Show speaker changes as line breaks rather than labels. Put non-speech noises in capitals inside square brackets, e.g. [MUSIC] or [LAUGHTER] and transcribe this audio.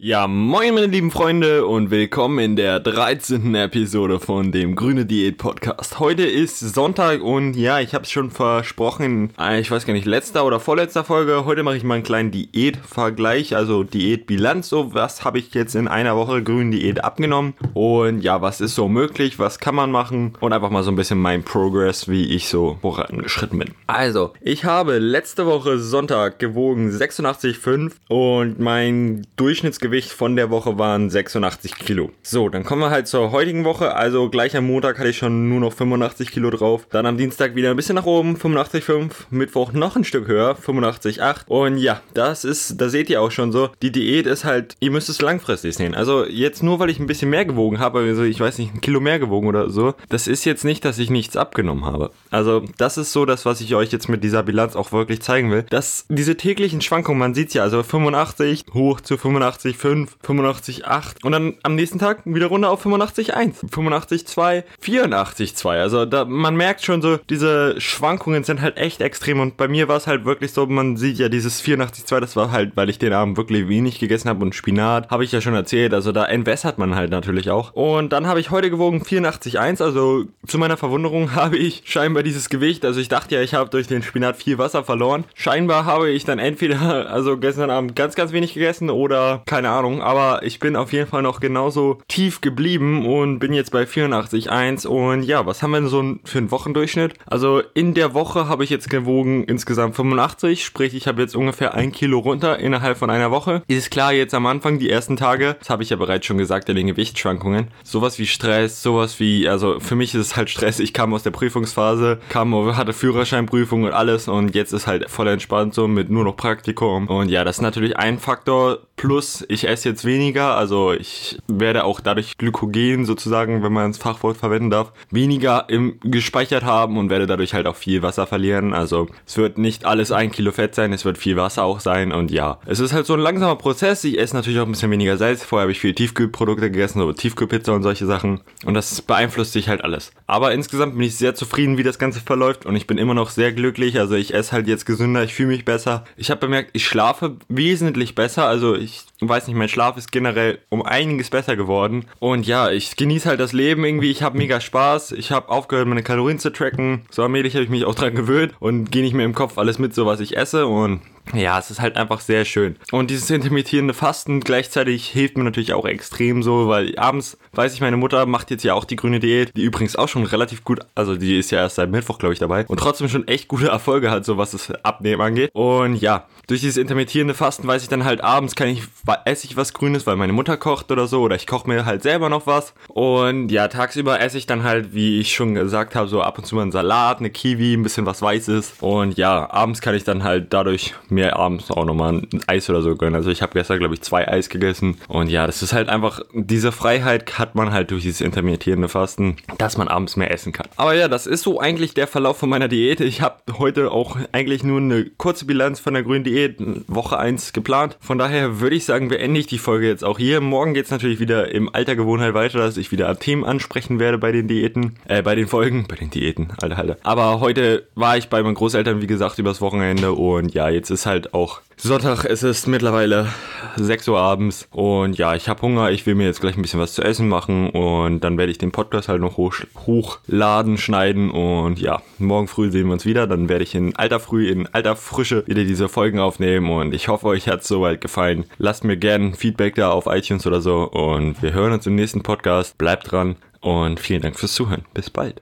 Ja, moin meine lieben Freunde und willkommen in der 13. Episode von dem Grüne Diät Podcast. Heute ist Sonntag und ja, ich habe es schon versprochen, äh, ich weiß gar nicht, letzter oder vorletzter Folge. Heute mache ich mal einen kleinen Diätvergleich, also Diätbilanz. So, was habe ich jetzt in einer Woche Grüne Diät abgenommen und ja, was ist so möglich, was kann man machen und einfach mal so ein bisschen mein Progress, wie ich so vorangeschritten bin. Also, ich habe letzte Woche Sonntag gewogen 86,5 und mein Durchschnittsgewicht Gewicht von der Woche waren 86 Kilo. So, dann kommen wir halt zur heutigen Woche. Also gleich am Montag hatte ich schon nur noch 85 Kilo drauf. Dann am Dienstag wieder ein bisschen nach oben, 85,5. Mittwoch noch ein Stück höher, 85,8. Und ja, das ist, da seht ihr auch schon so, die Diät ist halt, ihr müsst es langfristig sehen. Also jetzt nur, weil ich ein bisschen mehr gewogen habe, also ich weiß nicht, ein Kilo mehr gewogen oder so, das ist jetzt nicht, dass ich nichts abgenommen habe. Also das ist so das, was ich euch jetzt mit dieser Bilanz auch wirklich zeigen will. Dass diese täglichen Schwankungen, man sieht ja, also 85 hoch zu 85, 85,5, 85,8 und dann am nächsten Tag wieder runter auf 85,1, 85,2, 84,2. Also da, man merkt schon so, diese Schwankungen sind halt echt extrem und bei mir war es halt wirklich so, man sieht ja dieses 84,2, das war halt, weil ich den Abend wirklich wenig gegessen habe und Spinat, habe ich ja schon erzählt, also da entwässert man halt natürlich auch. Und dann habe ich heute gewogen 84,1, also zu meiner Verwunderung [LAUGHS] habe ich scheinbar dieses Gewicht, also ich dachte ja, ich habe durch den Spinat viel Wasser verloren. Scheinbar habe ich dann entweder, [LAUGHS] also gestern Abend ganz, ganz wenig gegessen oder keine keine Ahnung, aber ich bin auf jeden Fall noch genauso tief geblieben und bin jetzt bei 84,1 und ja, was haben wir denn so für einen Wochendurchschnitt? Also in der Woche habe ich jetzt gewogen insgesamt 85, sprich ich habe jetzt ungefähr ein Kilo runter innerhalb von einer Woche. Ist klar, jetzt am Anfang, die ersten Tage, das habe ich ja bereits schon gesagt, in den Gewichtsschwankungen, sowas wie Stress, sowas wie, also für mich ist es halt Stress, ich kam aus der Prüfungsphase, kam, hatte Führerscheinprüfung und alles und jetzt ist halt voll entspannt so mit nur noch Praktikum und ja, das ist natürlich ein Faktor, plus ich ich esse jetzt weniger, also ich werde auch dadurch Glykogen sozusagen, wenn man das Fachwort verwenden darf, weniger im gespeichert haben und werde dadurch halt auch viel Wasser verlieren. Also es wird nicht alles ein Kilo Fett sein, es wird viel Wasser auch sein und ja, es ist halt so ein langsamer Prozess. Ich esse natürlich auch ein bisschen weniger Salz. Vorher habe ich viel Tiefkühlprodukte gegessen, so Tiefkühlpizza und solche Sachen und das beeinflusst sich halt alles. Aber insgesamt bin ich sehr zufrieden, wie das Ganze verläuft und ich bin immer noch sehr glücklich. Also ich esse halt jetzt gesünder, ich fühle mich besser. Ich habe bemerkt, ich schlafe wesentlich besser. Also ich weiß nicht, mein Schlaf ist generell um einiges besser geworden. Und ja, ich genieße halt das Leben irgendwie. Ich habe mega Spaß. Ich habe aufgehört, meine Kalorien zu tracken. So allmählich habe ich mich auch dran gewöhnt und gehe nicht mehr im Kopf alles mit, so was ich esse. Und ja, es ist halt einfach sehr schön. Und dieses intermittierende Fasten gleichzeitig hilft mir natürlich auch extrem so, weil abends weiß ich, meine Mutter macht jetzt ja auch die grüne Diät, die übrigens auch schon relativ gut, also die ist ja erst seit Mittwoch, glaube ich, dabei und trotzdem schon echt gute Erfolge hat, so was das Abnehmen angeht. Und ja, durch dieses intermittierende Fasten weiß ich dann halt abends kann ich, esse ich was Grünes, weil meine Mutter kocht oder so, oder ich koche mir halt selber noch was. Und ja, tagsüber esse ich dann halt, wie ich schon gesagt habe, so ab und zu mal einen Salat, eine Kiwi, ein bisschen was Weißes. Und ja, abends kann ich dann halt dadurch mir abends auch nochmal ein Eis oder so gönnen. Also ich habe gestern, glaube ich, zwei Eis gegessen. Und ja, das ist halt einfach, diese Freiheit hat man halt durch dieses intermittierende Fasten, dass man abends mehr essen kann. Aber ja, das ist so eigentlich der Verlauf von meiner Diät. Ich habe heute auch eigentlich nur eine kurze Bilanz von der grünen Diät, Woche 1 geplant. Von daher würde ich sagen, beende ich die Folge jetzt auch hier. Morgen geht es natürlich wieder im alter Gewohnheit weiter, dass ich wieder Themen ansprechen werde bei den Diäten, äh, bei den Folgen, bei den Diäten, alter, alter. Aber heute war ich bei meinen Großeltern, wie gesagt, übers Wochenende und ja, jetzt ist halt auch Sonntag, es ist mittlerweile 6 Uhr abends und ja, ich habe Hunger, ich will mir jetzt gleich ein bisschen was zu essen machen und dann werde ich den Podcast halt noch hoch, hochladen, schneiden und ja, morgen früh sehen wir uns wieder, dann werde ich in alter Früh, in alter Frische wieder diese Folgen aufnehmen und ich hoffe, euch hat es soweit gefallen. Lasst mir gerne Feedback da auf iTunes oder so und wir hören uns im nächsten Podcast. Bleibt dran und vielen Dank fürs Zuhören. Bis bald.